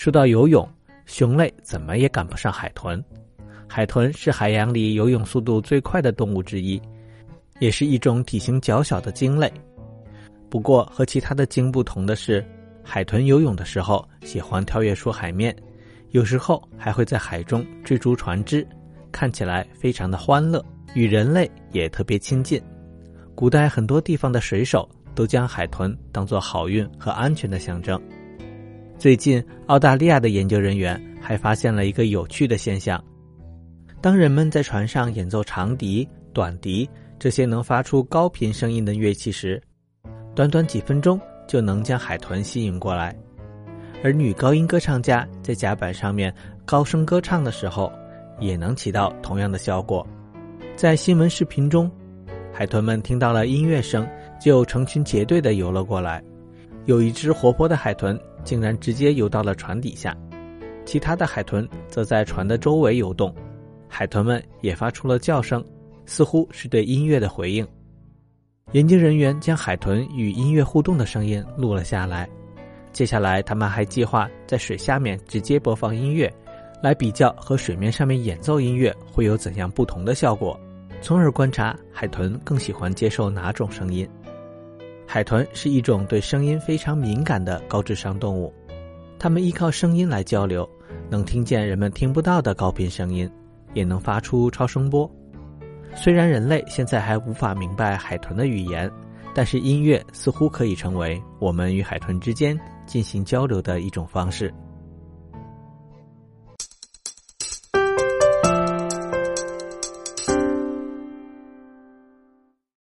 说到游泳，熊类怎么也赶不上海豚。海豚是海洋里游泳速度最快的动物之一，也是一种体型较小的鲸类。不过和其他的鲸不同的是，海豚游泳的时候喜欢跳跃出海面，有时候还会在海中追逐船只，看起来非常的欢乐，与人类也特别亲近。古代很多地方的水手都将海豚当作好运和安全的象征。最近，澳大利亚的研究人员还发现了一个有趣的现象：当人们在船上演奏长笛、短笛这些能发出高频声音的乐器时，短短几分钟就能将海豚吸引过来。而女高音歌唱家在甲板上面高声歌唱的时候，也能起到同样的效果。在新闻视频中。海豚们听到了音乐声，就成群结队的游了过来。有一只活泼的海豚竟然直接游到了船底下，其他的海豚则在船的周围游动。海豚们也发出了叫声，似乎是对音乐的回应。研究人员将海豚与音乐互动的声音录了下来。接下来，他们还计划在水下面直接播放音乐，来比较和水面上面演奏音乐会有怎样不同的效果。从而观察海豚更喜欢接受哪种声音。海豚是一种对声音非常敏感的高智商动物，它们依靠声音来交流，能听见人们听不到的高频声音，也能发出超声波。虽然人类现在还无法明白海豚的语言，但是音乐似乎可以成为我们与海豚之间进行交流的一种方式。